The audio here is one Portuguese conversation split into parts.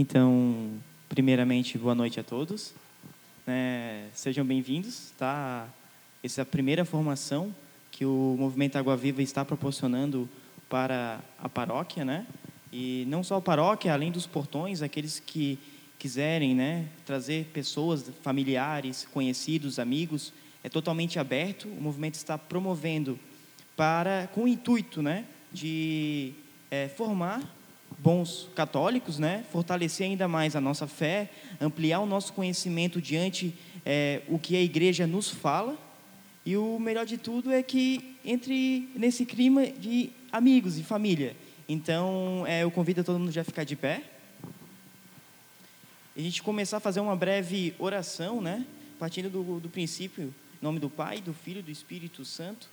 Então, primeiramente, boa noite a todos. É, sejam bem-vindos. Tá? Essa é a primeira formação que o Movimento Água Viva está proporcionando para a paróquia, né? E não só a paróquia, além dos portões, aqueles que quiserem, né, trazer pessoas, familiares, conhecidos, amigos, é totalmente aberto. O movimento está promovendo para com o intuito, né, de é, formar bons católicos, né? fortalecer ainda mais a nossa fé, ampliar o nosso conhecimento diante é, o que a igreja nos fala. E o melhor de tudo é que entre nesse clima de amigos e família. Então, é, eu convido todo mundo já a ficar de pé. E a gente começar a fazer uma breve oração, né? Partindo do, do princípio, em nome do Pai, do Filho e do Espírito Santo.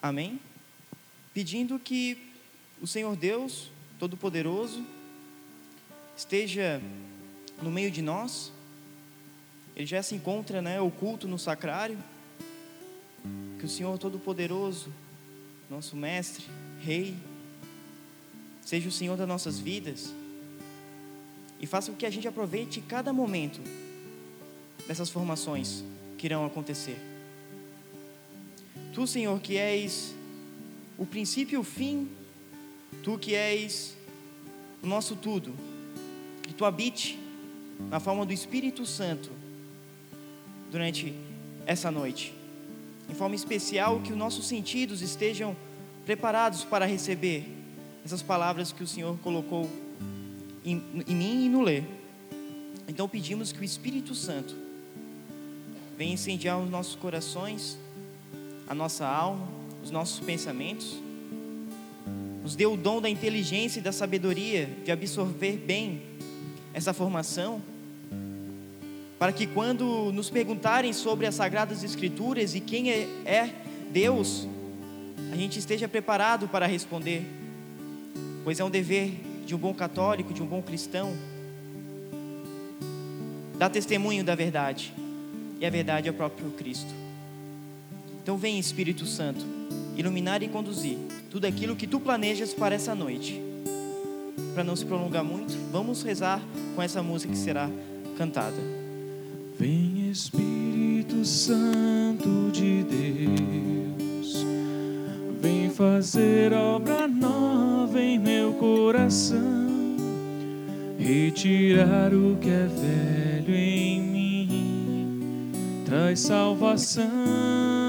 Amém? Pedindo que o Senhor Deus, Todo-Poderoso, esteja no meio de nós. Ele já se encontra, né, oculto no sacrário. Que o Senhor Todo-Poderoso, nosso Mestre, Rei, seja o Senhor das nossas vidas e faça com que a gente aproveite cada momento dessas formações que irão acontecer. Tu, Senhor, que és o princípio e o fim Tu que és o nosso tudo, que tu habite na forma do Espírito Santo durante essa noite. Em forma especial, que os nossos sentidos estejam preparados para receber essas palavras que o Senhor colocou em, em mim e no ler. Então pedimos que o Espírito Santo venha incendiar os nossos corações, a nossa alma, os nossos pensamentos nos deu o dom da inteligência e da sabedoria de absorver bem essa formação, para que quando nos perguntarem sobre as Sagradas Escrituras e quem é, é Deus, a gente esteja preparado para responder, pois é um dever de um bom católico, de um bom cristão, dar testemunho da verdade, e a verdade é o próprio Cristo. Então, vem Espírito Santo, iluminar e conduzir tudo aquilo que tu planejas para essa noite. Para não se prolongar muito, vamos rezar com essa música que será cantada. Vem Espírito Santo de Deus, vem fazer obra nova em meu coração, retirar o que é velho em mim, traz salvação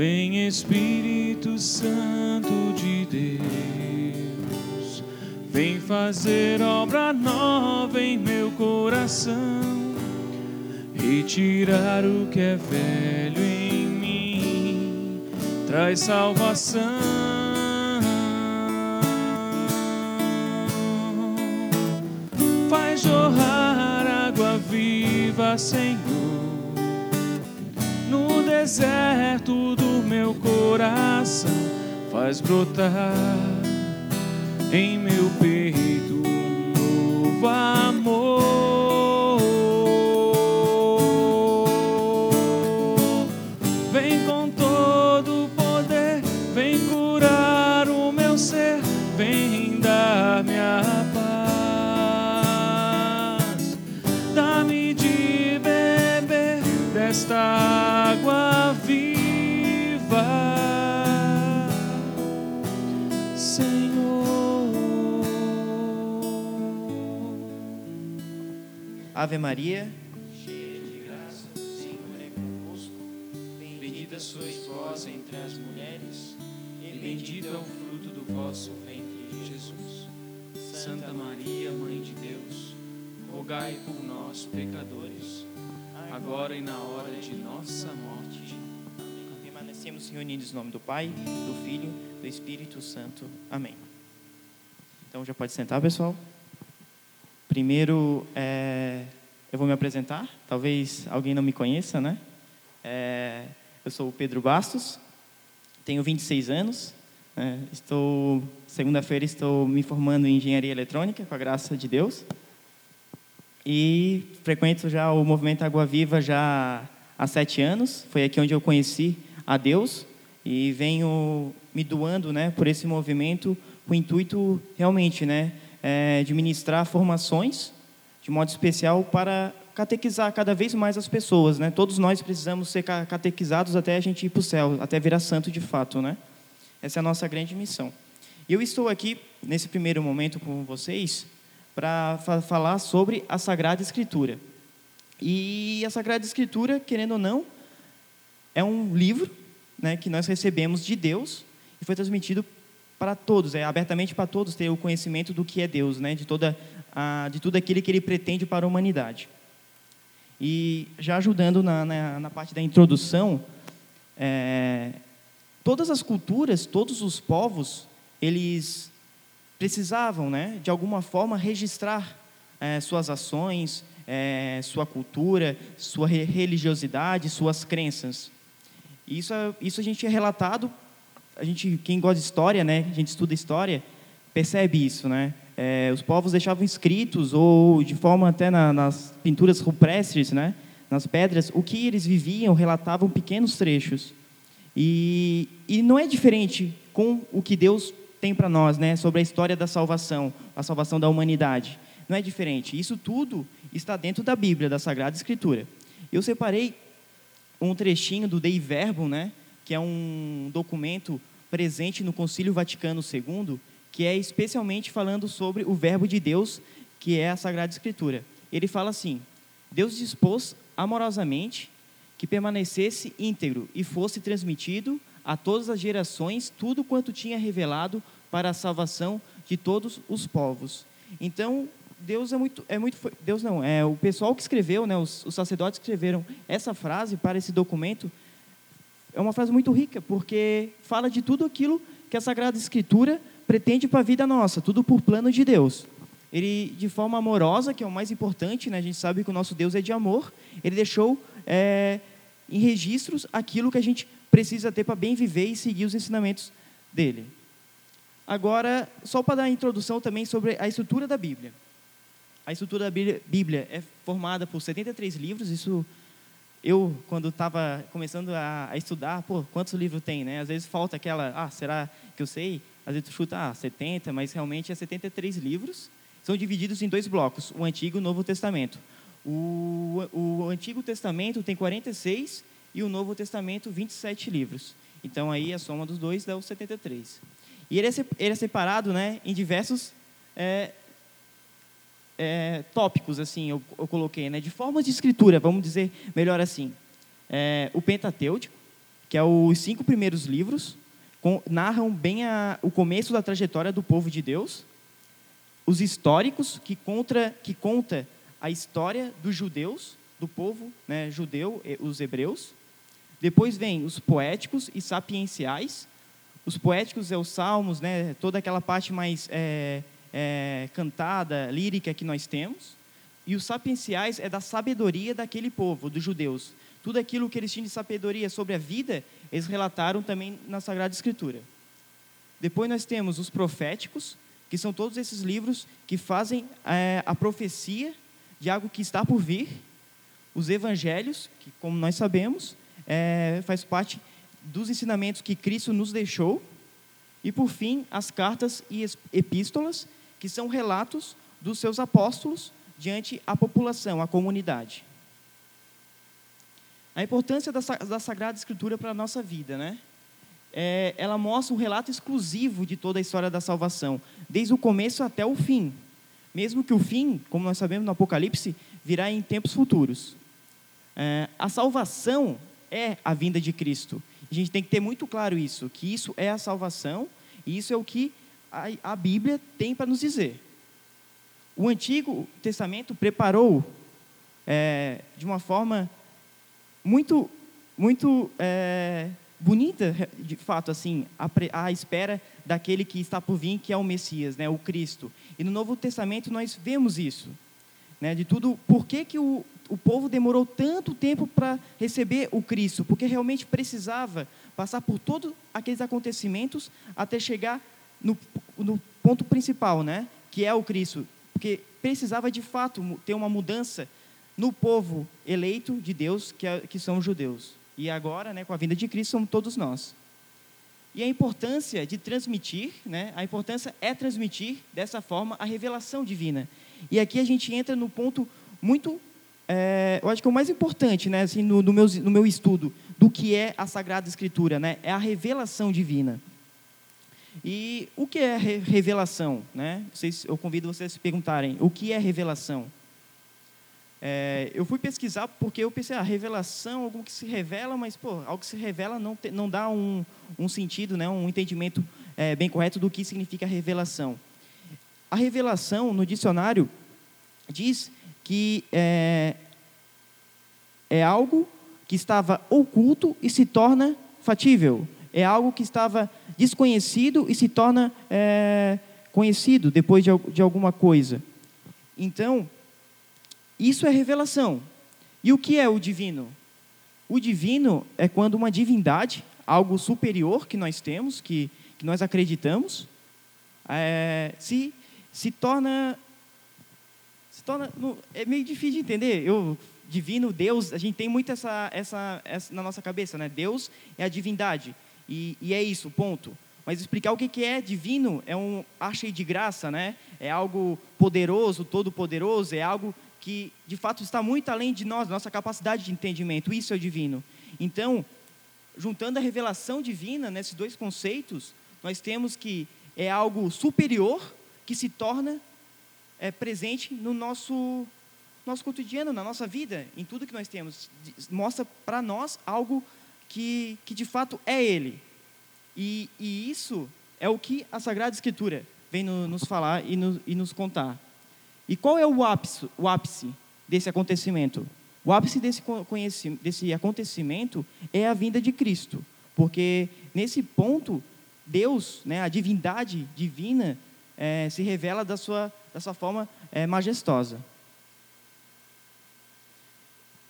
Vem Espírito Santo de Deus, vem fazer obra nova em meu coração, retirar o que é velho em mim, traz salvação. Faz jorrar água viva, Senhor no deserto do meu coração, faz brotar em meu peito um novo Ave Maria, cheia de graça, o Senhor é convosco. Bendita sois vós entre as mulheres, e bendito é o fruto do vosso ventre, Jesus. Santa Maria, Mãe de Deus, rogai por nós, pecadores, agora e na hora de nossa morte. Amém. Permanecemos reunidos em nome do Pai, do Filho, do Espírito Santo. Amém. Então já pode sentar, pessoal. Primeiro, é, eu vou me apresentar. Talvez alguém não me conheça, né? É, eu sou o Pedro Bastos, tenho 26 anos. Né? estou segunda-feira estou me formando em engenharia eletrônica, com a graça de Deus. E frequento já o movimento Água Viva já há sete anos. Foi aqui onde eu conheci a Deus e venho me doando, né, por esse movimento, com o intuito realmente, né, é, de ministrar formações, de modo especial para catequizar cada vez mais as pessoas, né? Todos nós precisamos ser catequizados até a gente ir para o céu, até virar santo de fato, né? Essa é a nossa grande missão. E eu estou aqui nesse primeiro momento com vocês para fa falar sobre a Sagrada Escritura. E a Sagrada Escritura, querendo ou não, é um livro, né, que nós recebemos de Deus e foi transmitido para todos, é abertamente para todos ter o conhecimento do que é Deus, né, de toda a, de tudo aquilo que Ele pretende para a humanidade. E já ajudando na, na, na parte da introdução, é, todas as culturas, todos os povos, eles precisavam, né, de alguma forma, registrar é, suas ações, é, sua cultura, sua religiosidade, suas crenças. Isso, isso a gente é relatado, a gente, quem gosta de história, né, a gente estuda história, percebe isso, né? É, os povos deixavam escritos ou de forma até na, nas pinturas rupestres, né, nas pedras, o que eles viviam, relatavam pequenos trechos. E, e não é diferente com o que Deus tem para nós, né, sobre a história da salvação, a salvação da humanidade. Não é diferente. Isso tudo está dentro da Bíblia, da Sagrada Escritura. Eu separei um trechinho do Dei Verbum, né, que é um documento presente no Concílio Vaticano II, que é especialmente falando sobre o Verbo de Deus, que é a Sagrada Escritura. Ele fala assim: Deus dispôs amorosamente que permanecesse íntegro e fosse transmitido a todas as gerações tudo quanto tinha revelado para a salvação de todos os povos. Então, Deus é muito, é muito, Deus não, é o pessoal que escreveu, né, os, os sacerdotes que escreveram essa frase para esse documento é uma frase muito rica porque fala de tudo aquilo que a Sagrada Escritura pretende para a vida nossa, tudo por plano de Deus. Ele, de forma amorosa, que é o mais importante, né? a gente sabe que o nosso Deus é de amor, ele deixou é, em registros aquilo que a gente precisa ter para bem viver e seguir os ensinamentos dele. Agora, só para dar a introdução também sobre a estrutura da Bíblia. A estrutura da Bíblia é formada por 73 livros, isso eu, quando estava começando a, estudar, pô, quantos livros tem, né? Às vezes falta aquela, ah, será que eu sei? Às vezes tu chuta, ah, 70, mas realmente é 73 livros. São divididos em dois blocos, o Antigo e o Novo Testamento. O, o Antigo Testamento tem 46 e o Novo Testamento 27 livros. Então aí a soma dos dois dá os 73. E ele é, ele é separado né, em diversos é, é, tópicos, assim, eu, eu, coloquei, né, de formas de escritura, vamos dizer melhor assim. É, o Pentateuco, que é os cinco primeiros livros, narram bem a, o começo da trajetória do povo de Deus, os históricos, que, contra, que conta a história dos judeus, do povo né, judeu, os hebreus. Depois vem os poéticos e sapienciais. Os poéticos é os salmos, né, toda aquela parte mais é, é, cantada, lírica que nós temos. E os sapienciais é da sabedoria daquele povo, dos judeus. Tudo aquilo que eles tinham de sabedoria sobre a vida, eles relataram também na Sagrada Escritura. Depois nós temos os proféticos, que são todos esses livros que fazem é, a profecia de algo que está por vir. Os evangelhos, que como nós sabemos, é, faz parte dos ensinamentos que Cristo nos deixou. E por fim, as cartas e epístolas, que são relatos dos seus apóstolos diante a população, a comunidade. A importância da, da Sagrada Escritura para a nossa vida, né? É, ela mostra um relato exclusivo de toda a história da salvação, desde o começo até o fim. Mesmo que o fim, como nós sabemos no Apocalipse, virá em tempos futuros. É, a salvação é a vinda de Cristo. A gente tem que ter muito claro isso, que isso é a salvação e isso é o que a, a Bíblia tem para nos dizer. O Antigo Testamento preparou é, de uma forma muito, muito é, bonita, de fato, assim, a, a, espera daquele que está por vir, que é o Messias, né, o Cristo. E no Novo Testamento nós vemos isso, né, de tudo. Por que, que o, o povo demorou tanto tempo para receber o Cristo? Porque realmente precisava passar por todos aqueles acontecimentos até chegar no, no ponto principal, né, que é o Cristo. Porque precisava de fato ter uma mudança no povo eleito de Deus, que, é, que são os judeus. E agora, né, com a vinda de Cristo, somos todos nós. E a importância de transmitir, né? a importância é transmitir dessa forma a revelação divina. E aqui a gente entra no ponto muito, é, eu acho que é o mais importante, né? assim, no, no, meu, no meu estudo, do que é a Sagrada Escritura, né? é a revelação divina. E o que é revelação? Né? Vocês, eu convido vocês a se perguntarem, o que é revelação? É, eu fui pesquisar porque eu pensei, a ah, revelação, algo que se revela, mas pô, algo que se revela não, te, não dá um, um sentido, né, um entendimento é, bem correto do que significa revelação. A revelação, no dicionário, diz que é, é algo que estava oculto e se torna fatível. É algo que estava desconhecido e se torna é, conhecido depois de, de alguma coisa. Então, isso é revelação. E o que é o divino? O divino é quando uma divindade, algo superior que nós temos, que, que nós acreditamos, é, se, se torna. Se torna é meio difícil de entender. Eu, divino, Deus, a gente tem muito essa, essa, essa na nossa cabeça, né? Deus é a divindade. E, e é isso, ponto. Mas explicar o que, que é divino é um ar cheio de graça, né? É algo poderoso, todo-poderoso, é algo que de fato está muito além de nós, nossa capacidade de entendimento. Isso é divino. Então, juntando a revelação divina nesses dois conceitos, nós temos que é algo superior que se torna é, presente no nosso nosso cotidiano, na nossa vida, em tudo que nós temos. Mostra para nós algo que, que de fato é Ele. E, e isso é o que a Sagrada Escritura vem no, nos falar e, no, e nos contar. E qual é o ápice, o ápice desse acontecimento? O ápice desse, desse acontecimento é a vinda de Cristo, porque nesse ponto Deus, né, a divindade divina, é, se revela da sua, da sua forma é, majestosa.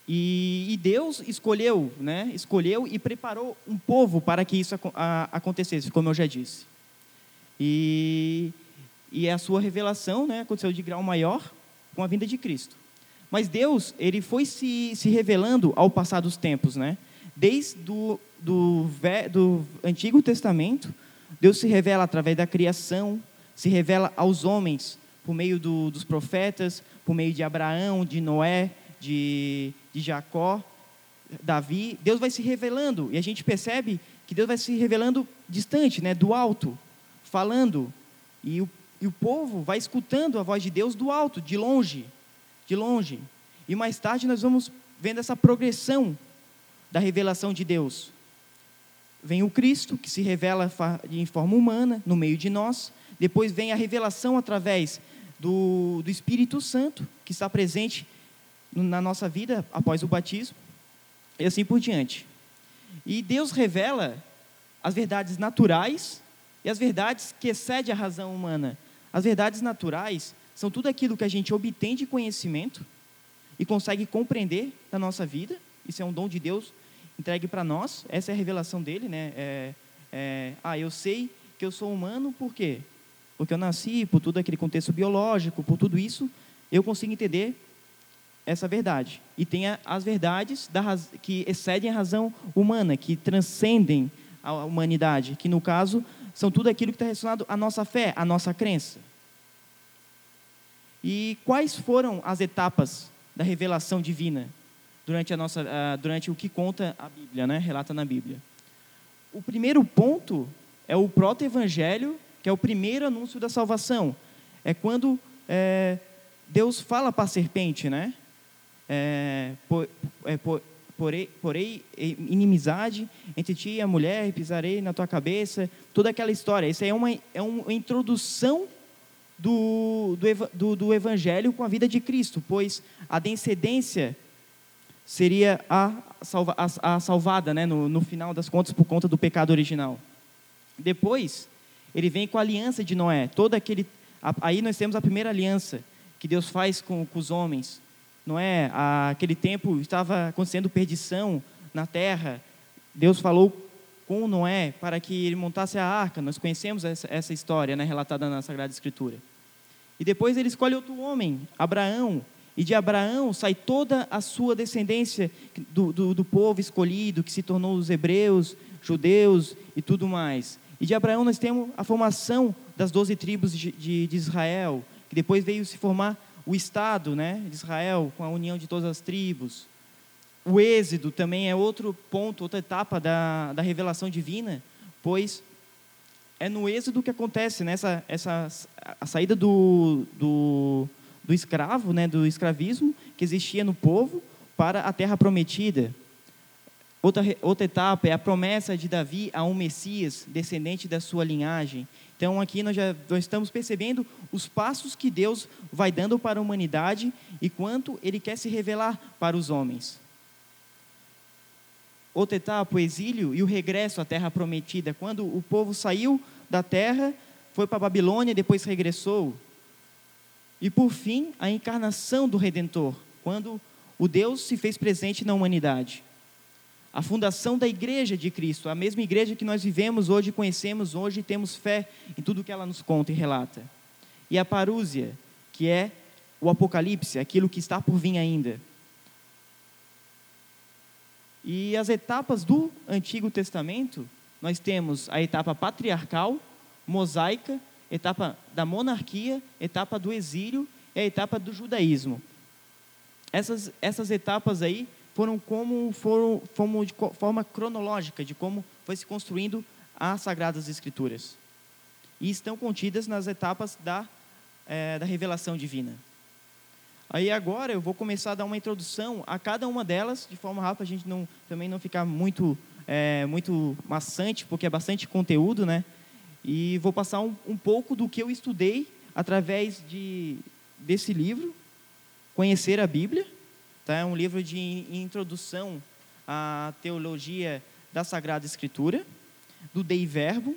E, e, Deus escolheu, né, escolheu e preparou um povo para que isso a, acontecesse, como eu já disse. E e a sua revelação né, aconteceu de grau maior com a vinda de Cristo. Mas Deus, ele foi se, se revelando ao passar dos tempos, né? Desde do, do, do Antigo Testamento, Deus se revela através da criação, se revela aos homens por meio do, dos profetas, por meio de Abraão, de Noé, de, de Jacó, Davi. Deus vai se revelando e a gente percebe que Deus vai se revelando distante, né, do alto, falando. E o e o povo vai escutando a voz de Deus do alto, de longe, de longe. E mais tarde nós vamos vendo essa progressão da revelação de Deus. Vem o Cristo, que se revela em forma humana, no meio de nós. Depois vem a revelação através do, do Espírito Santo, que está presente na nossa vida após o batismo. E assim por diante. E Deus revela as verdades naturais e as verdades que excedem a razão humana. As verdades naturais são tudo aquilo que a gente obtém de conhecimento e consegue compreender na nossa vida. Isso é um dom de Deus entregue para nós. Essa é a revelação dele, né? É, é, ah, eu sei que eu sou humano por quê? Porque eu nasci por todo aquele contexto biológico, por tudo isso, eu consigo entender essa verdade. E tem as verdades da, que excedem a razão humana, que transcendem a humanidade, que no caso são tudo aquilo que está relacionado à nossa fé, à nossa crença. E quais foram as etapas da revelação divina durante, a nossa, uh, durante o que conta a Bíblia, né? relata na Bíblia? O primeiro ponto é o proto-evangelho, que é o primeiro anúncio da salvação. É quando é, Deus fala para a serpente, né? É, por, é, por, porei, inimizade entre ti e a mulher, pisarei na tua cabeça, toda aquela história. Isso é uma, é uma introdução do, do, do, Evangelho com a vida de Cristo, pois a descendência seria a, salva, a, a salvada, né, no, no final das contas, por conta do pecado original. Depois, ele vem com a aliança de Noé, todo aquele, aí nós temos a primeira aliança que Deus faz com, com os homens, não é? Aquele tempo estava acontecendo perdição na terra. Deus falou com Noé para que ele montasse a arca. Nós conhecemos essa, história, né, relatada na Sagrada Escritura. E depois ele escolhe outro homem, Abraão, E de Abraão sai toda a sua descendência do, do, do povo escolhido, que se tornou os hebreus, judeus e tudo mais. E de Abraão nós temos a formação das doze tribos de, de, de, Israel, que depois veio se formar o Estado né, de Israel, com a união de todas as tribos. O êxodo também é outro ponto, outra etapa da, da revelação divina, pois é no êxodo que acontece né, essa, a saída do, do, do escravo, né, do escravismo que existia no povo para a terra prometida. Outra, outra etapa é a promessa de Davi a um Messias, descendente da sua linhagem. Então, aqui nós já nós estamos percebendo os passos que Deus vai dando para a humanidade e quanto Ele quer se revelar para os homens. Outra etapa, o exílio e o regresso à terra prometida. Quando o povo saiu da terra, foi para a Babilônia depois regressou. E por fim, a encarnação do Redentor, quando o Deus se fez presente na humanidade a fundação da igreja de Cristo, a mesma igreja que nós vivemos hoje, conhecemos hoje e temos fé em tudo que ela nos conta e relata. E a parúzia, que é o apocalipse, aquilo que está por vir ainda. E as etapas do Antigo Testamento, nós temos a etapa patriarcal, mosaica, etapa da monarquia, etapa do exílio e a etapa do judaísmo. Essas, essas etapas aí foram como foram, foram de forma cronológica de como foi se construindo as Sagradas Escrituras. E estão contidas nas etapas da, é, da revelação divina. Aí agora eu vou começar a dar uma introdução a cada uma delas, de forma rápida, a gente não, também não ficar muito, é, muito maçante, porque é bastante conteúdo, né? E vou passar um, um pouco do que eu estudei através de, desse livro, Conhecer a Bíblia, Tá? É um livro de introdução à teologia da Sagrada Escritura, do Dei Verbo,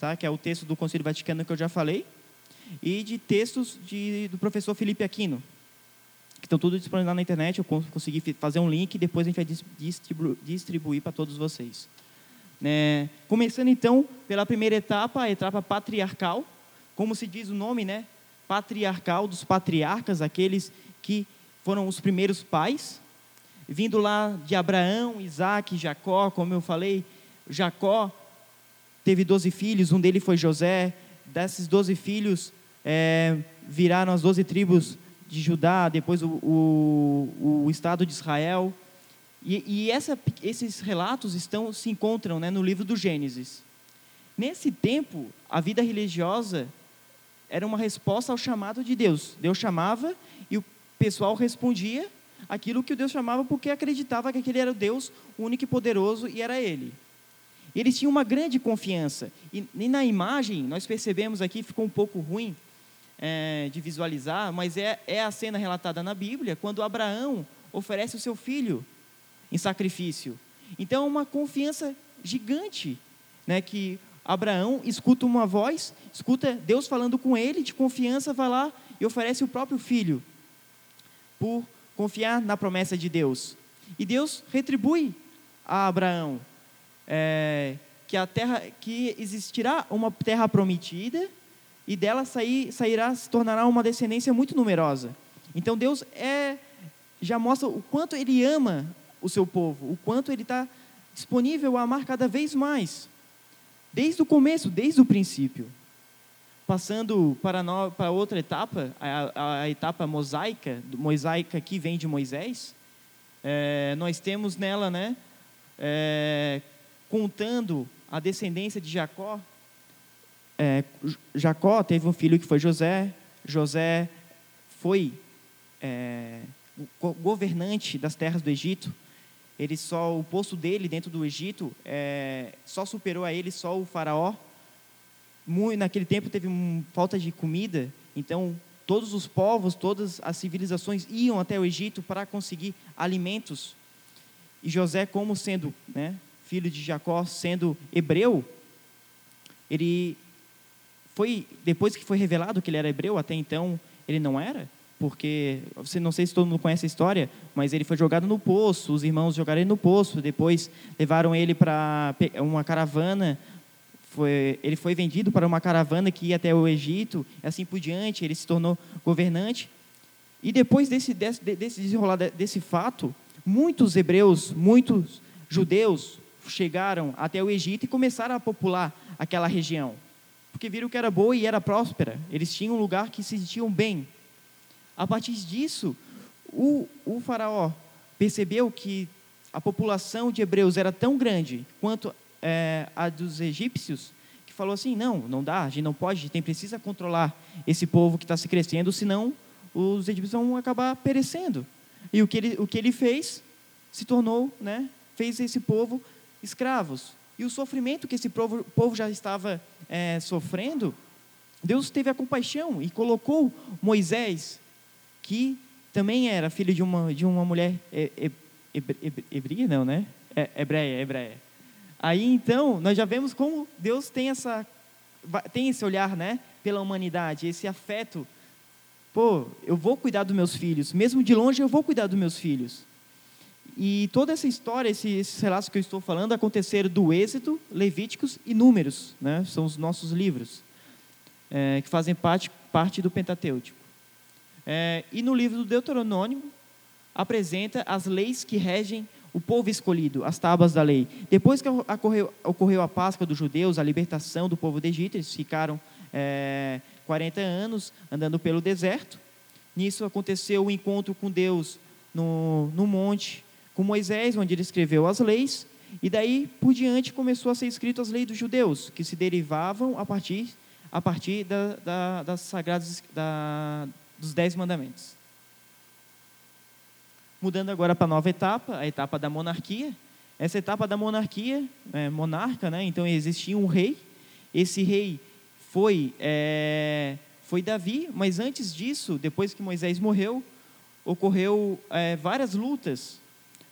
tá? que é o texto do Concílio Vaticano que eu já falei, e de textos de, do professor Felipe Aquino, que estão tudo disponíveis na internet. Eu consegui fazer um link e depois a gente vai distribuir para todos vocês. É, começando então pela primeira etapa, a etapa patriarcal, como se diz o nome, né? Patriarcal dos patriarcas, aqueles que foram os primeiros pais, vindo lá de Abraão, Isaac, Jacó, como eu falei, Jacó teve doze filhos, um deles foi José, desses doze filhos é, viraram as doze tribos de Judá, depois o, o, o Estado de Israel, e, e essa, esses relatos estão se encontram né, no livro do Gênesis. Nesse tempo, a vida religiosa era uma resposta ao chamado de Deus. Deus chamava pessoal respondia aquilo que o Deus chamava porque acreditava que aquele era o Deus único e poderoso e era Ele. Eles tinham uma grande confiança. E, e na imagem, nós percebemos aqui, ficou um pouco ruim é, de visualizar, mas é, é a cena relatada na Bíblia, quando Abraão oferece o seu filho em sacrifício. Então, uma confiança gigante, né, que Abraão escuta uma voz, escuta Deus falando com ele, de confiança, vai lá e oferece o próprio filho por confiar na promessa de Deus. E Deus retribui a Abraão é, que a terra, que existirá uma terra prometida e dela sair, sairá, se tornará uma descendência muito numerosa. Então Deus é, já mostra o quanto Ele ama o seu povo, o quanto Ele está disponível a amar cada vez mais, desde o começo, desde o princípio. Passando para, no, para outra etapa, a, a, etapa mosaica, mosaica que vem de Moisés, é, nós temos nela, né, é, contando a descendência de Jacó. É, Jacó teve um filho que foi José, José foi é, governante das terras do Egito. Ele só o posto dele dentro do Egito é, só superou a ele só o faraó naquele tempo teve falta de comida, então todos os povos, todas as civilizações iam até o Egito para conseguir alimentos. E José, como sendo né, filho de Jacó, sendo hebreu, ele foi depois que foi revelado que ele era hebreu, até então ele não era, porque você não sei se todo mundo conhece a história, mas ele foi jogado no poço, os irmãos jogaram ele no poço, depois levaram ele para uma caravana foi, ele foi vendido para uma caravana que ia até o Egito, assim por diante, ele se tornou governante. E depois desse, desse, desse desenrolar desse fato, muitos hebreus, muitos judeus chegaram até o Egito e começaram a popular aquela região. Porque viram que era boa e era próspera. Eles tinham um lugar que se sentiam bem. A partir disso, o, o faraó percebeu que a população de hebreus era tão grande quanto é, a dos egípcios, que falou assim: não, não dá, a gente não pode, a gente precisa controlar esse povo que está se crescendo, senão os egípcios vão acabar perecendo. E o que ele, o que ele fez se tornou, né, fez esse povo escravos. E o sofrimento que esse povo, povo já estava é, sofrendo, Deus teve a compaixão e colocou Moisés, que também era filho de uma, de uma mulher hebreia, não, né? É, hebreia, hebreia. Aí então, nós já vemos como Deus tem essa tem esse olhar, né, pela humanidade, esse afeto. Pô, eu vou cuidar dos meus filhos, mesmo de longe eu vou cuidar dos meus filhos. E toda essa história, esses relatos que eu estou falando, aconteceram do Êxodo, Levíticos e Números, né? São os nossos livros é, que fazem parte parte do Pentateuco. É, e no livro do Deuteronômio apresenta as leis que regem o povo escolhido, as tábuas da lei. Depois que ocorreu, ocorreu a Páscoa dos judeus, a libertação do povo do Egito, eles ficaram é, 40 anos andando pelo deserto. Nisso aconteceu o encontro com Deus no, no monte, com Moisés, onde ele escreveu as leis. E daí por diante começou a ser escrito as leis dos judeus, que se derivavam a partir, a partir da, da, das sagradas, da, dos dez mandamentos. Mudando agora para a nova etapa, a etapa da monarquia. Essa etapa da monarquia, é, monarca, né? então existia um rei. Esse rei foi, é, foi Davi, mas antes disso, depois que Moisés morreu, ocorreu é, várias lutas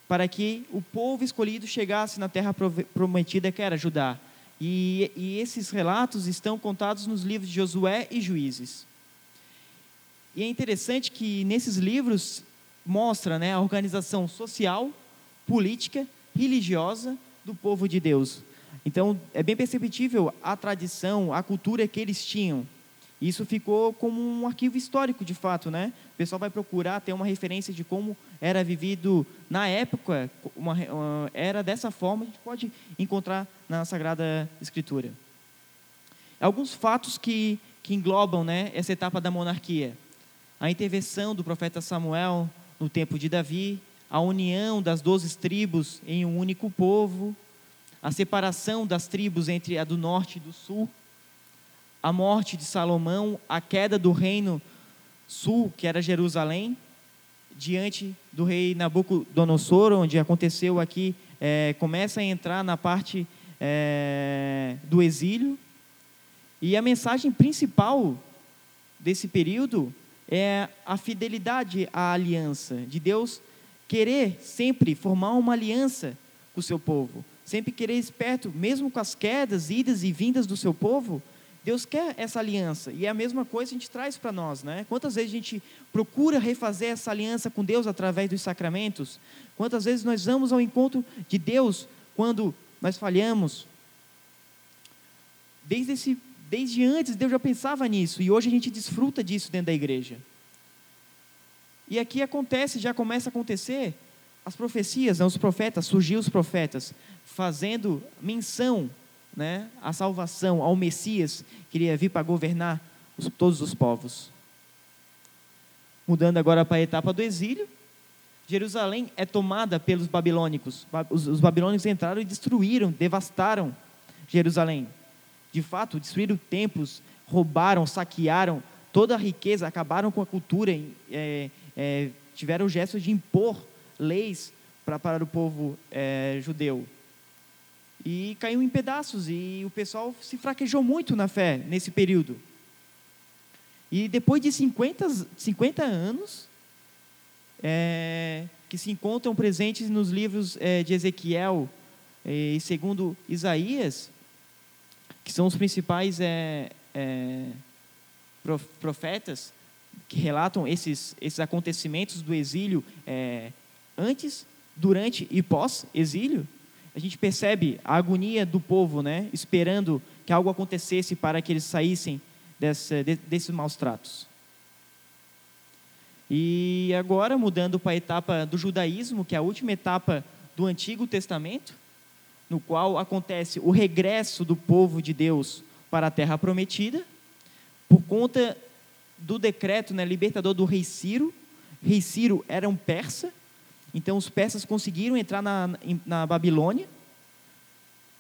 para que o povo escolhido chegasse na terra prometida que era Judá. E, e esses relatos estão contados nos livros de Josué e Juízes. E é interessante que nesses livros mostra né, a organização social, política, religiosa do povo de Deus. Então, é bem perceptível a tradição, a cultura que eles tinham. Isso ficou como um arquivo histórico, de fato, né? O pessoal vai procurar ter uma referência de como era vivido na época, uma, uma, era dessa forma, a gente pode encontrar na Sagrada Escritura. Alguns fatos que, que englobam né, essa etapa da monarquia. A intervenção do profeta Samuel no tempo de Davi, a união das doze tribos em um único povo, a separação das tribos entre a do norte e do sul, a morte de Salomão, a queda do reino sul, que era Jerusalém, diante do rei Nabucodonosor, onde aconteceu aqui, é, começa a entrar na parte é, do exílio. E a mensagem principal desse período é a fidelidade à aliança, de Deus querer sempre formar uma aliança com o seu povo, sempre querer esperto, mesmo com as quedas, idas e vindas do seu povo, Deus quer essa aliança. E é a mesma coisa que a gente traz para nós, né? Quantas vezes a gente procura refazer essa aliança com Deus através dos sacramentos? Quantas vezes nós vamos ao encontro de Deus quando nós falhamos? Desde esse Desde antes Deus já pensava nisso e hoje a gente desfruta disso dentro da igreja. E aqui acontece, já começa a acontecer as profecias, né, os profetas, surgiu os profetas fazendo menção, né, à salvação, ao Messias que iria vir para governar os, todos os povos. Mudando agora para a etapa do exílio, Jerusalém é tomada pelos babilônicos. Os, os babilônicos entraram e destruíram, devastaram Jerusalém de fato, destruíram templos, roubaram, saquearam toda a riqueza, acabaram com a cultura, é, é, tiveram o gesto de impor leis para, para o povo é, judeu. E caiu em pedaços, e o pessoal se fraquejou muito na fé nesse período. E depois de 50, 50 anos, é, que se encontram presentes nos livros é, de Ezequiel é, e segundo Isaías, que são os principais é, é, profetas que relatam esses, esses acontecimentos do exílio é, antes, durante e pós-exílio, a gente percebe a agonia do povo, né, esperando que algo acontecesse para que eles saíssem desse, de, desses maus tratos. E agora, mudando para a etapa do judaísmo, que é a última etapa do Antigo Testamento, no qual acontece o regresso do povo de Deus para a terra prometida, por conta do decreto né, libertador do rei Ciro. Rei Ciro era um persa, então os persas conseguiram entrar na, na Babilônia,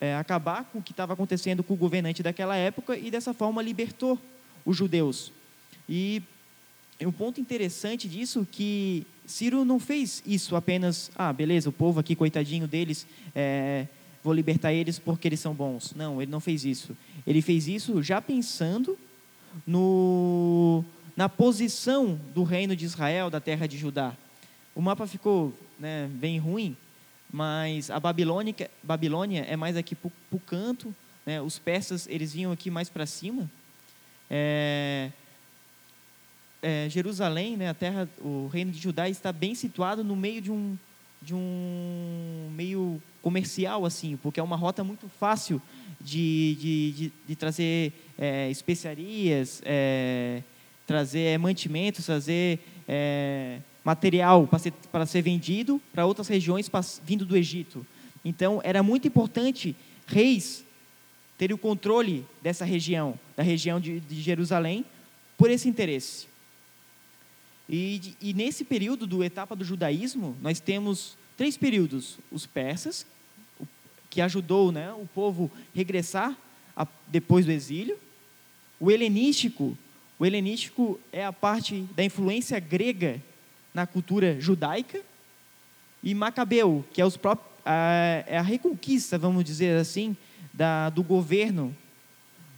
é, acabar com o que estava acontecendo com o governante daquela época e dessa forma libertou os judeus. E um ponto interessante disso que Ciro não fez isso apenas, ah, beleza, o povo aqui, coitadinho deles, é, vou libertar eles porque eles são bons. Não, ele não fez isso. Ele fez isso já pensando no, na posição do reino de Israel, da terra de Judá. O mapa ficou né, bem ruim, mas a Babilônia, Babilônia é mais aqui para o canto, né, os persas eles vinham aqui mais para cima. É, é, Jerusalém, né, a terra, o reino de Judá está bem situado no meio de um de um meio comercial assim, porque é uma rota muito fácil de, de, de, de trazer é, especiarias, é, trazer mantimentos, trazer é, material para ser, para ser vendido para outras regiões vindo do Egito. Então, era muito importante reis terem o controle dessa região, da região de, de Jerusalém, por esse interesse. E, e, nesse período do etapa do judaísmo, nós temos três períodos: os persas, que ajudou né, o povo regressar a, depois do exílio, o helenístico, o helenístico é a parte da influência grega na cultura judaica, e Macabeu, que é, os próprios, a, é a reconquista, vamos dizer assim, da, do governo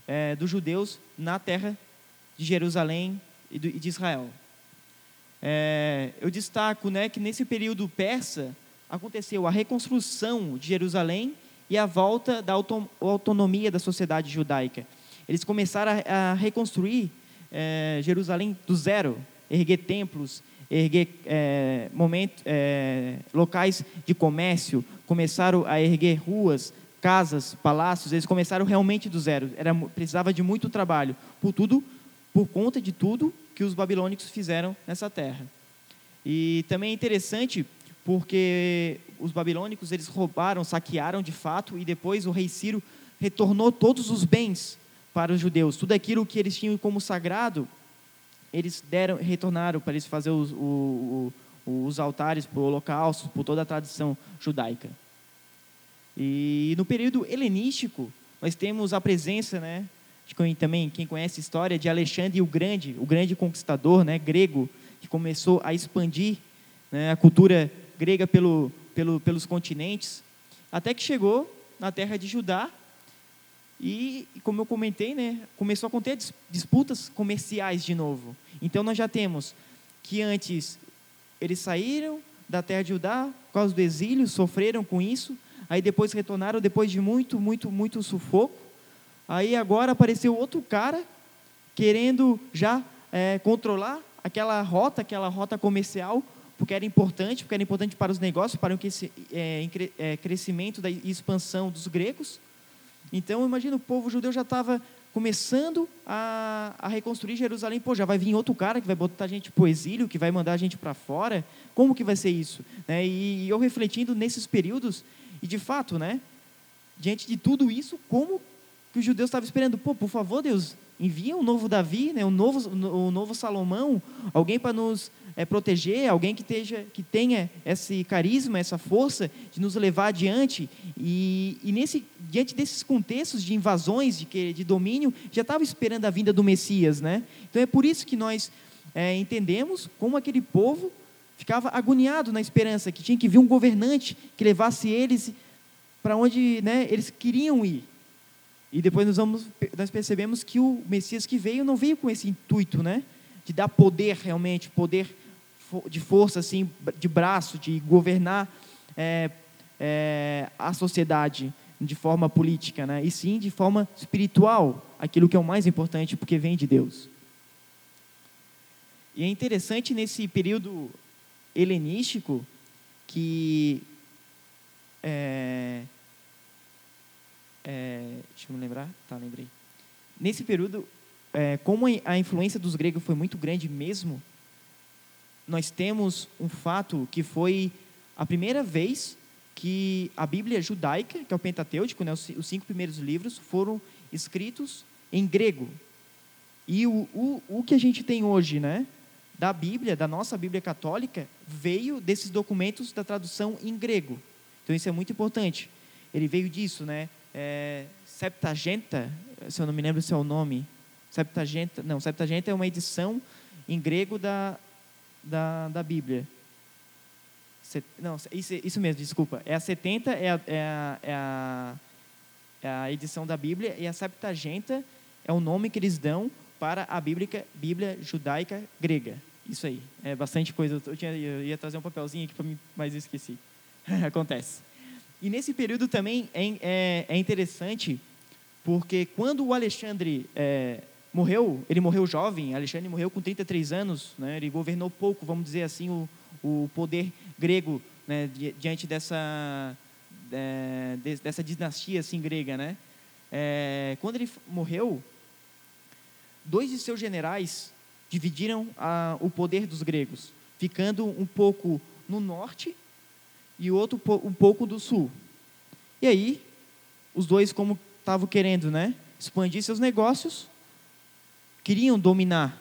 é, dos judeus na terra de Jerusalém e, do, e de Israel. É, eu destaco né, que nesse período persa aconteceu a reconstrução de Jerusalém e a volta da autonomia da sociedade judaica. Eles começaram a, a reconstruir é, Jerusalém do zero, erguer templos, erguer é, momento, é, locais de comércio, começaram a erguer ruas, casas, palácios. Eles começaram realmente do zero. Era, precisava de muito trabalho, por tudo, por conta de tudo que os babilônicos fizeram nessa terra. E também é interessante porque os babilônicos eles roubaram, saquearam de fato e depois o rei Ciro retornou todos os bens para os judeus. Tudo aquilo que eles tinham como sagrado, eles deram, retornaram para eles fazer os, o, o, os altares para o holocausto, por toda a tradição judaica. E no período helenístico, nós temos a presença, né, de também quem conhece a história de Alexandre o Grande, o grande conquistador, né, grego, que começou a expandir né, a cultura grega pelo, pelo, pelos continentes, até que chegou na terra de Judá e, como eu comentei, né, começou a conter disputas comerciais de novo. Então nós já temos que antes eles saíram da terra de Judá por causa do exílio, sofreram com isso, aí depois retornaram depois de muito, muito, muito sufoco. Aí agora apareceu outro cara querendo já é, controlar aquela rota, aquela rota comercial porque era importante, porque era importante para os negócios, para o é, é, crescimento e expansão dos gregos. Então, imagina, o povo judeu já estava começando a, a, reconstruir Jerusalém. Pô, já vai vir outro cara que vai botar a gente para o exílio, que vai mandar a gente para fora. Como que vai ser isso? Né? E, e eu refletindo nesses períodos, e de fato, né, diante de tudo isso, como que os judeus estavam esperando? Pô, por favor, Deus, envia um novo Davi, né, um, novo, um novo Salomão, alguém para nos é, proteger, alguém que, esteja, que tenha esse carisma, essa força de nos levar adiante. E, e nesse, diante desses contextos de invasões, de, de domínio, já estava esperando a vinda do Messias. Né? Então é por isso que nós é, entendemos como aquele povo ficava agoniado na esperança que tinha que vir um governante que levasse eles para onde né, eles queriam ir. E depois nós, vamos, nós percebemos que o Messias que veio não veio com esse intuito, né? De dar poder realmente, poder de força, assim, de braço, de governar é, é, a sociedade de forma política, né? e sim de forma espiritual, aquilo que é o mais importante, porque vem de Deus. E é interessante nesse período helenístico que. É, é, deixa eu me lembrar. Tá, lembrei. Nesse período, é, como a influência dos gregos foi muito grande mesmo, nós temos um fato que foi a primeira vez que a Bíblia judaica, que é o Pentateuco, né, os cinco primeiros livros, foram escritos em grego. E o, o, o que a gente tem hoje, né, da Bíblia, da nossa Bíblia católica, veio desses documentos da tradução em grego. Então isso é muito importante. Ele veio disso, né? É, Septagenta, se eu não me lembro se é o nome, Septagenta, não, Septagenta é uma edição em grego da, da, da Bíblia. Não, isso, isso mesmo, desculpa. É a 70 é a, é, a, é, a, é a edição da Bíblia e a Septagenta é o nome que eles dão para a Bíblia, Bíblia judaica grega. Isso aí, é bastante coisa. Eu, tinha, eu ia trazer um papelzinho aqui para mim, mas esqueci. Acontece. E nesse período também é, é, é interessante, porque quando o Alexandre é, morreu, ele morreu jovem, Alexandre morreu com 33 anos, né, ele governou pouco, vamos dizer assim, o, o poder grego né, diante dessa, é, dessa dinastia assim, grega. Né? É, quando ele morreu, dois de seus generais dividiram a, o poder dos gregos, ficando um pouco no norte e outro um pouco do sul. E aí, os dois, como estavam querendo né, expandir seus negócios, queriam dominar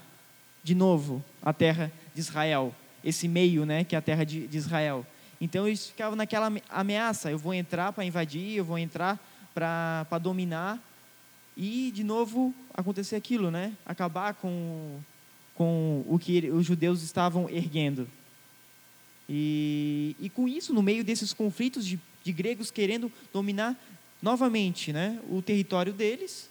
de novo a terra de Israel, esse meio né, que é a terra de, de Israel. Então eles ficavam naquela ameaça: eu vou entrar para invadir, eu vou entrar para dominar, e de novo acontecer aquilo, né? acabar com, com o que os judeus estavam erguendo. E, e com isso, no meio desses conflitos de, de gregos querendo dominar novamente né, o território deles,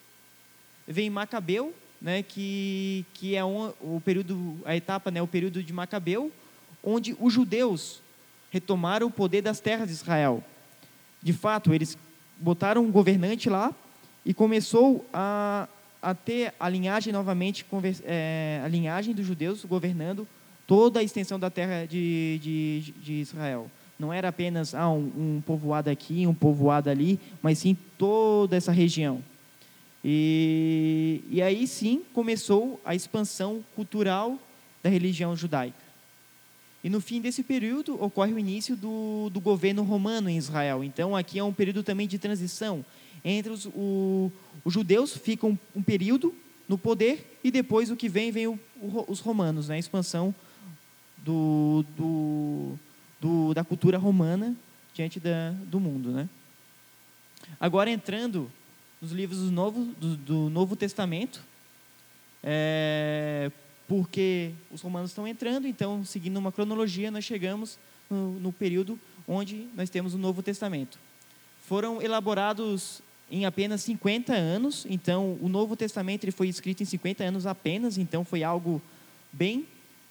vem Macabeu, né, que, que é um, o período, a etapa, né, o período de Macabeu, onde os judeus retomaram o poder das terras de Israel. De fato, eles botaram um governante lá e começou a, a ter a linhagem novamente, é, a linhagem dos judeus governando toda a extensão da terra de, de, de Israel. Não era apenas ah, um, um povoado aqui, um povoado ali, mas sim toda essa região. E, e aí sim começou a expansão cultural da religião judaica. E no fim desse período ocorre o início do, do governo romano em Israel. Então aqui é um período também de transição entre os, o, os judeus ficam um período no poder e depois o que vem vem o, o, os romanos, né? a expansão do, do, do, da cultura romana diante da, do mundo. Né? Agora entrando nos livros do Novo, do, do Novo Testamento, é, porque os romanos estão entrando, então, seguindo uma cronologia, nós chegamos no, no período onde nós temos o Novo Testamento. Foram elaborados em apenas 50 anos, então o Novo Testamento ele foi escrito em 50 anos apenas, então foi algo bem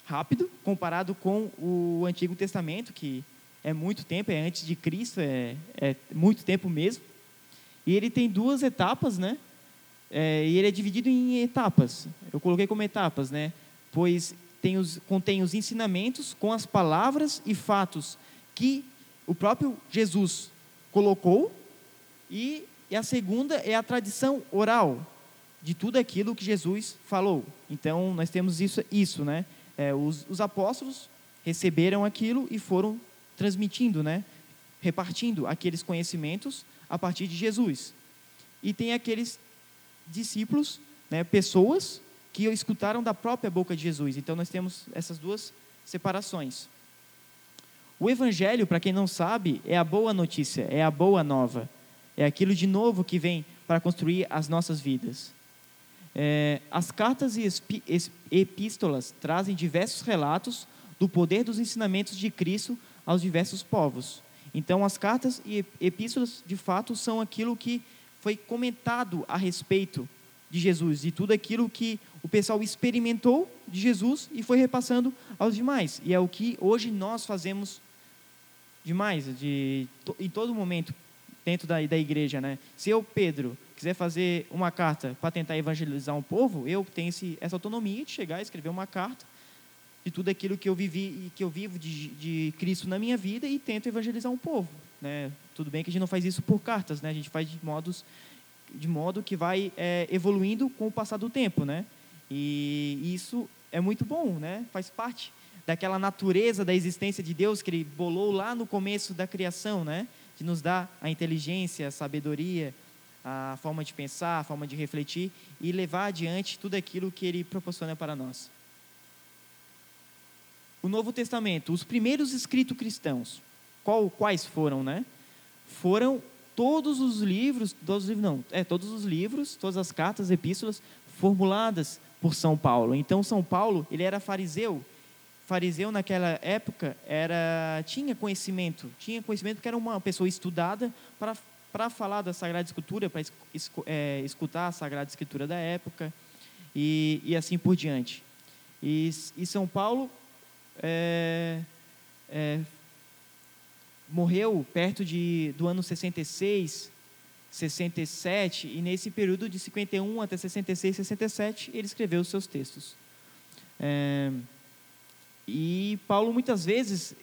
rápido comparado com o Antigo Testamento, que é muito tempo, é antes de Cristo, é, é muito tempo mesmo. E ele tem duas etapas, né? É, e ele é dividido em etapas. Eu coloquei como etapas, né? Pois tem os, contém os ensinamentos com as palavras e fatos que o próprio Jesus colocou e, e a segunda é a tradição oral de tudo aquilo que Jesus falou. Então nós temos isso, isso, né? É, os, os apóstolos receberam aquilo e foram transmitindo, né? Repartindo aqueles conhecimentos a partir de Jesus. E tem aqueles discípulos, né, pessoas que escutaram da própria boca de Jesus. Então nós temos essas duas separações. O evangelho, para quem não sabe, é a boa notícia, é a boa nova. É aquilo de novo que vem para construir as nossas vidas. É, as cartas e epístolas trazem diversos relatos do poder dos ensinamentos de Cristo aos diversos povos. Então, as cartas e epístolas, de fato, são aquilo que foi comentado a respeito de Jesus e tudo aquilo que o pessoal experimentou de Jesus e foi repassando aos demais. E é o que hoje nós fazemos demais, de, em todo momento, dentro da, da igreja. Né? Se eu, Pedro, quiser fazer uma carta para tentar evangelizar um povo, eu tenho esse, essa autonomia de chegar e escrever uma carta de tudo aquilo que eu vivi e que eu vivo de, de Cristo na minha vida e tento evangelizar um povo. Né? Tudo bem que a gente não faz isso por cartas, né? a gente faz de, modos, de modo que vai é, evoluindo com o passar do tempo. Né? E isso é muito bom, né? faz parte daquela natureza da existência de Deus que ele bolou lá no começo da criação, né? De nos dar a inteligência, a sabedoria, a forma de pensar, a forma de refletir e levar adiante tudo aquilo que ele proporciona para nós. O Novo Testamento, os primeiros escritos cristãos, qual, quais foram, né? Foram todos os livros, todos não, é todos os livros, todas as cartas, epístolas formuladas por São Paulo. Então São Paulo, ele era fariseu. Fariseu naquela época era tinha conhecimento, tinha conhecimento porque era uma pessoa estudada para para falar da Sagrada Escritura, para é, escutar a Sagrada Escritura da época e, e assim por diante. E, e São Paulo é, é, morreu perto de, do ano 66, 67, e nesse período de 51 até 66, 67, ele escreveu os seus textos. É, e Paulo, muitas vezes,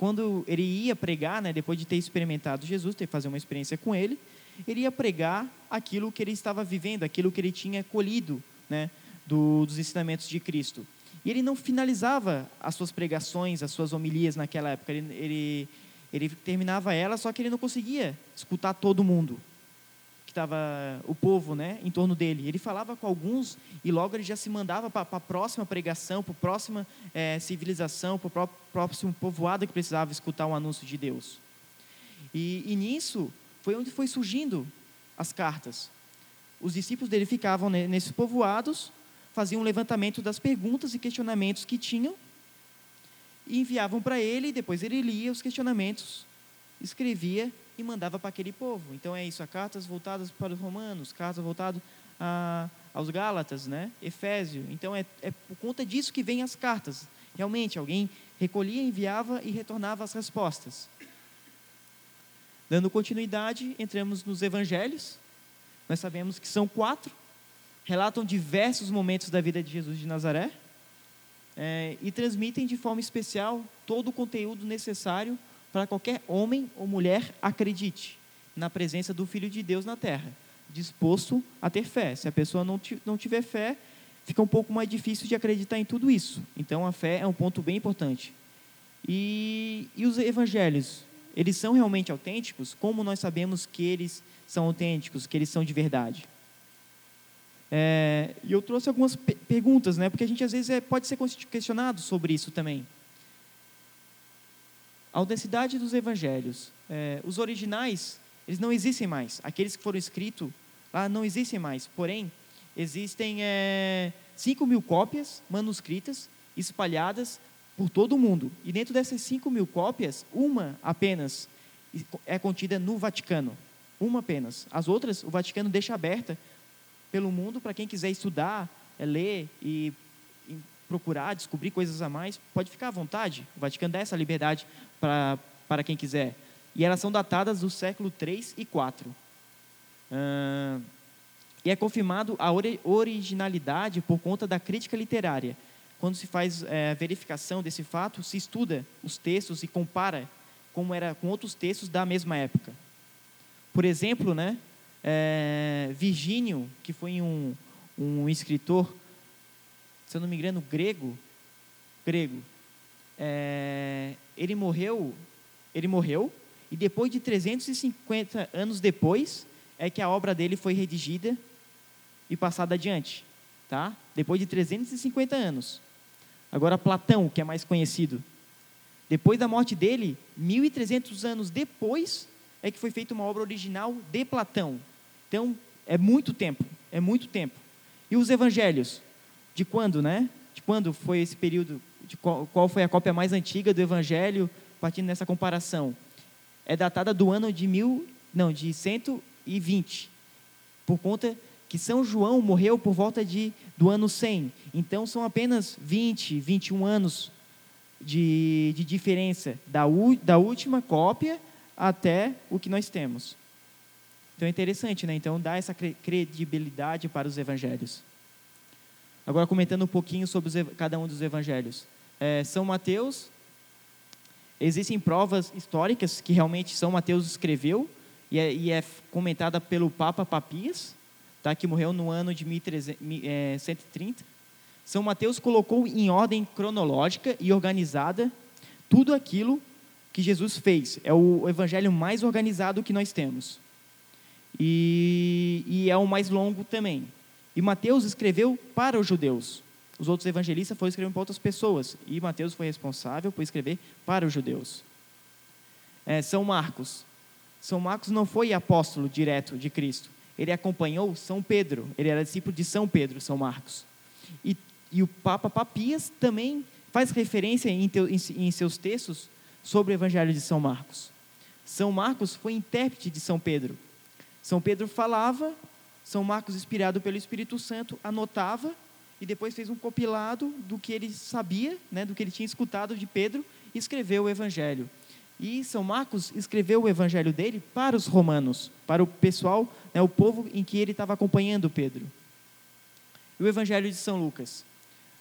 quando ele ia pregar, né, depois de ter experimentado Jesus, ter fazer uma experiência com ele, ele ia pregar aquilo que ele estava vivendo, aquilo que ele tinha colhido né, do, dos ensinamentos de Cristo. E ele não finalizava as suas pregações, as suas homilias naquela época. Ele, ele, ele terminava ela, só que ele não conseguia escutar todo mundo que estava o povo, né, em torno dele. Ele falava com alguns e logo ele já se mandava para a próxima pregação, para a próxima é, civilização, para o próximo povoado que precisava escutar o anúncio de Deus. E, e nisso foi onde foi surgindo as cartas. Os discípulos dele ficavam nesses povoados faziam um levantamento das perguntas e questionamentos que tinham e enviavam para ele, e depois ele lia os questionamentos, escrevia e mandava para aquele povo. Então é isso, cartas voltadas para os romanos, cartas voltadas a, aos gálatas, né? Efésio. Então é, é por conta disso que vêm as cartas. Realmente, alguém recolhia, enviava e retornava as respostas. Dando continuidade, entramos nos evangelhos. Nós sabemos que são quatro relatam diversos momentos da vida de Jesus de Nazaré é, e transmitem de forma especial todo o conteúdo necessário para qualquer homem ou mulher acredite na presença do Filho de Deus na terra, disposto a ter fé. Se a pessoa não, não tiver fé, fica um pouco mais difícil de acreditar em tudo isso. Então, a fé é um ponto bem importante. E, e os evangelhos, eles são realmente autênticos? Como nós sabemos que eles são autênticos, que eles são de verdade? É, e eu trouxe algumas pe perguntas, né, porque a gente às vezes é, pode ser questionado sobre isso também. A autenticidade dos evangelhos. É, os originais, eles não existem mais. Aqueles que foram escritos lá não existem mais. Porém, existem é, 5 mil cópias manuscritas espalhadas por todo o mundo. E dentro dessas 5 mil cópias, uma apenas é contida no Vaticano. Uma apenas. As outras, o Vaticano deixa aberta pelo mundo para quem quiser estudar, é, ler e, e, procurar, descobrir coisas a mais, pode ficar à vontade. O Vaticano dá essa liberdade para, quem quiser. E elas são datadas do século 3 e 4. Uh, e é confirmado a originalidade por conta da crítica literária. Quando se faz é, a verificação desse fato, se estuda os textos e compara como era com outros textos da mesma época. Por exemplo, né, é, Virgínio, que foi um, um escritor, se eu não me engano, grego, grego, é, ele morreu, ele morreu e depois de 350 anos depois é que a obra dele foi redigida e passada adiante, tá? Depois de 350 anos. Agora Platão, que é mais conhecido, depois da morte dele, 1300 anos depois é que foi feita uma obra original de Platão. Então, é muito tempo, é muito tempo. E os evangelhos? De quando, né? De quando foi esse período? De qual, qual foi a cópia mais antiga do evangelho, partindo nessa comparação? É datada do ano de mil, não, de 120, por conta que São João morreu por volta de, do ano 100. Então, são apenas 20, 21 anos de, de diferença da, da última cópia até o que nós temos. Então é interessante, né? Então dá essa credibilidade para os evangelhos. Agora comentando um pouquinho sobre os, cada um dos evangelhos. É, São Mateus, existem provas históricas que realmente São Mateus escreveu e é, e é comentada pelo Papa Papias, tá? Que morreu no ano de 1300, é, 130. São Mateus colocou em ordem cronológica e organizada tudo aquilo que Jesus fez. É o evangelho mais organizado que nós temos. E, e é o mais longo também. E Mateus escreveu para os judeus. Os outros evangelistas foram escrever para outras pessoas. E Mateus foi responsável por escrever para os judeus. É, São Marcos. São Marcos não foi apóstolo direto de Cristo. Ele acompanhou São Pedro. Ele era discípulo de São Pedro, São Marcos. E, e o Papa Papias também faz referência em, teu, em, em seus textos sobre o Evangelho de São Marcos. São Marcos foi intérprete de São Pedro. São Pedro falava, São Marcos, inspirado pelo Espírito Santo, anotava e depois fez um compilado do que ele sabia, né, do que ele tinha escutado de Pedro e escreveu o Evangelho. E São Marcos escreveu o Evangelho dele para os romanos, para o pessoal, né, o povo em que ele estava acompanhando Pedro. E o Evangelho de São Lucas.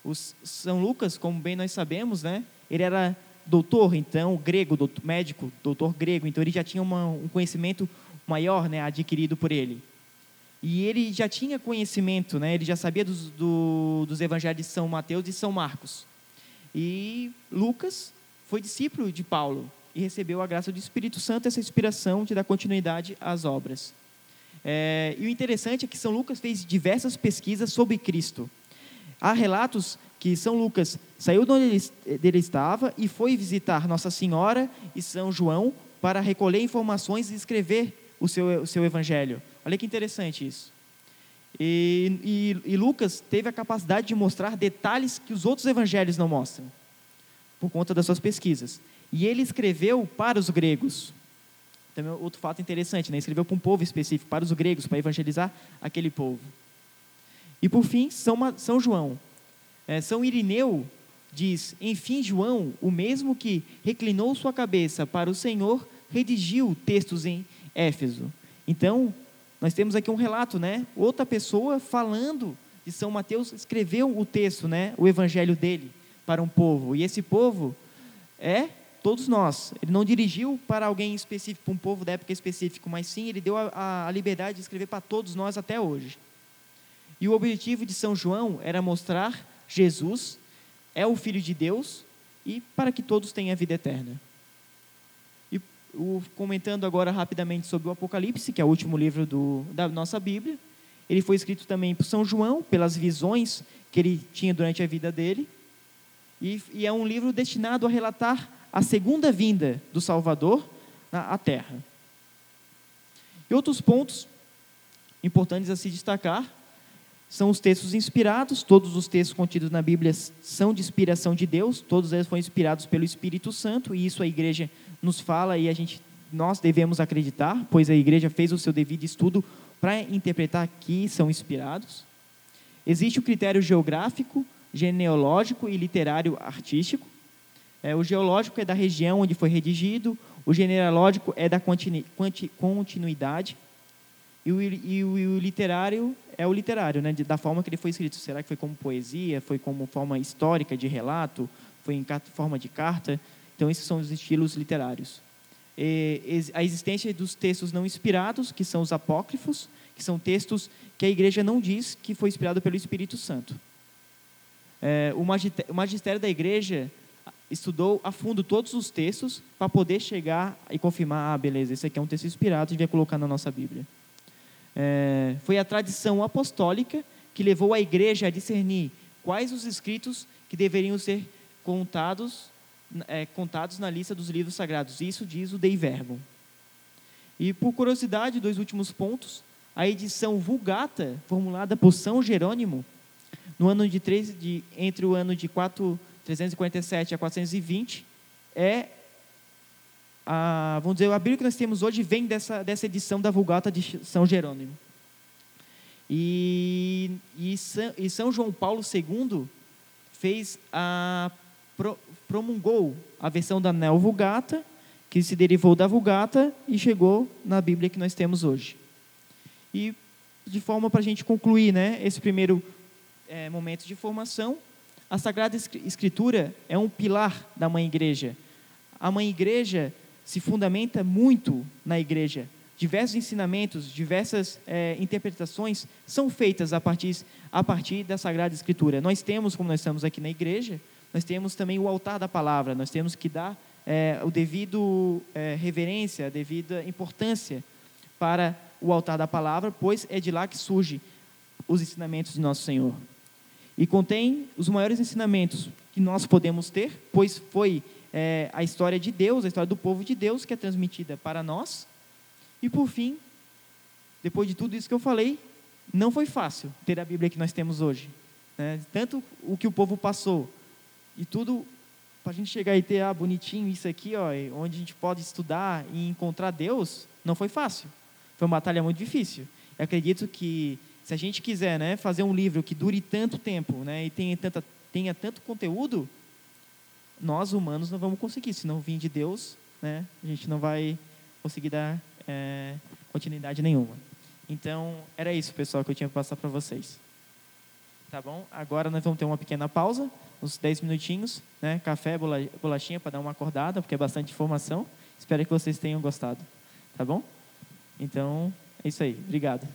O São Lucas, como bem nós sabemos, né, ele era doutor, então, grego, doutor, médico, doutor grego, então ele já tinha uma, um conhecimento maior né, adquirido por ele. E ele já tinha conhecimento, né, ele já sabia dos, do, dos evangelhos de São Mateus e São Marcos. E Lucas foi discípulo de Paulo e recebeu a graça do Espírito Santo, essa inspiração de dar continuidade às obras. É, e o interessante é que São Lucas fez diversas pesquisas sobre Cristo. Há relatos que São Lucas saiu de onde ele, ele estava e foi visitar Nossa Senhora e São João para recolher informações e escrever o seu, o seu evangelho. Olha que interessante isso. E, e, e, Lucas teve a capacidade de mostrar detalhes que os outros evangelhos não mostram, por conta das suas pesquisas. E ele escreveu para os gregos. Também outro fato interessante, né? escreveu para um povo específico, para os gregos, para evangelizar aquele povo. E por fim, São, São João. É, São Irineu diz: Enfim, João, o mesmo que reclinou sua cabeça para o Senhor, redigiu textos em Éfeso. Então, nós temos aqui um relato, né? Outra pessoa falando de São Mateus escreveu o texto, né? O evangelho dele para um povo. E esse povo é todos nós. Ele não dirigiu para alguém específico, para um povo da época específica, mas sim ele deu a, a liberdade de escrever para todos nós até hoje. E o objetivo de São João era mostrar Jesus é o Filho de Deus e para que todos tenham a vida eterna. Comentando agora rapidamente sobre o Apocalipse, que é o último livro do, da nossa Bíblia, ele foi escrito também por São João, pelas visões que ele tinha durante a vida dele, e, e é um livro destinado a relatar a segunda vinda do Salvador à Terra. E outros pontos importantes a se destacar são os textos inspirados, todos os textos contidos na Bíblia são de inspiração de Deus, todos eles foram inspirados pelo Espírito Santo, e isso a igreja nos fala e a gente nós devemos acreditar, pois a igreja fez o seu devido estudo para interpretar que são inspirados. Existe o critério geográfico, genealógico e literário artístico. É, o geológico é da região onde foi redigido, o genealógico é da continuidade, e o, e o, e o literário é o literário, né, da forma que ele foi escrito. Será que foi como poesia, foi como forma histórica de relato, foi em forma de carta? Então, esses são os estilos literários. A existência dos textos não inspirados, que são os apócrifos, que são textos que a igreja não diz que foi inspirado pelo Espírito Santo. É, o, magistério, da igreja estudou a fundo todos os textos para poder chegar e confirmar, ah, beleza, esse aqui é um texto inspirado, devia colocar na nossa Bíblia. É, foi a tradição apostólica que levou a igreja a discernir quais os escritos que deveriam ser contados, é, contados na lista dos livros sagrados. Isso diz o Dei Verbo. E por curiosidade, dois últimos pontos, a edição Vulgata, formulada por São Jerônimo, no ano de, 3, de entre o ano de 4, 347 a 420, é a, vamos dizer, a Bíblia que nós temos hoje vem dessa, dessa edição da Vulgata de São Jerônimo. E, e, São, e São João Paulo II fez a, pro, promulgou a versão da Neo Vulgata, que se derivou da Vulgata e chegou na Bíblia que nós temos hoje. E de forma para a gente concluir né, esse primeiro é, momento de formação, a Sagrada Escritura é um pilar da Mãe Igreja. A Mãe Igreja se fundamenta muito na igreja. diversos ensinamentos, diversas é, interpretações são feitas a partir, a partir da Sagrada Escritura. Nós temos, como nós estamos aqui na igreja, nós temos também o altar da palavra, nós temos que dar é, o devido é, reverência, a devida importância para o altar da palavra, pois é de lá que surge os ensinamentos de nosso Senhor. E contém os maiores ensinamentos que nós podemos ter, pois foi é, a história de Deus, a história do povo de Deus que é transmitida para nós. E por fim, depois de tudo isso que eu falei, não foi fácil ter a Bíblia que nós temos hoje. Né? Tanto o que o povo passou e tudo para a gente chegar e ter ah, bonitinho isso aqui, ó, onde a gente pode estudar e encontrar Deus, não foi fácil. Foi uma batalha muito difícil. Eu acredito que se a gente quiser, né, fazer um livro que dure tanto tempo, né, e tenha tanta tenha tanto conteúdo, nós humanos não vamos conseguir. Se não vir de Deus, né, a gente não vai conseguir dar é, continuidade nenhuma. Então, era isso, pessoal, que eu tinha para passar para vocês. Tá bom? Agora nós vamos ter uma pequena pausa, uns 10 minutinhos, né? Café, bolachinha para dar uma acordada, porque é bastante informação. Espero que vocês tenham gostado. Tá bom? Então, é isso aí. Obrigado.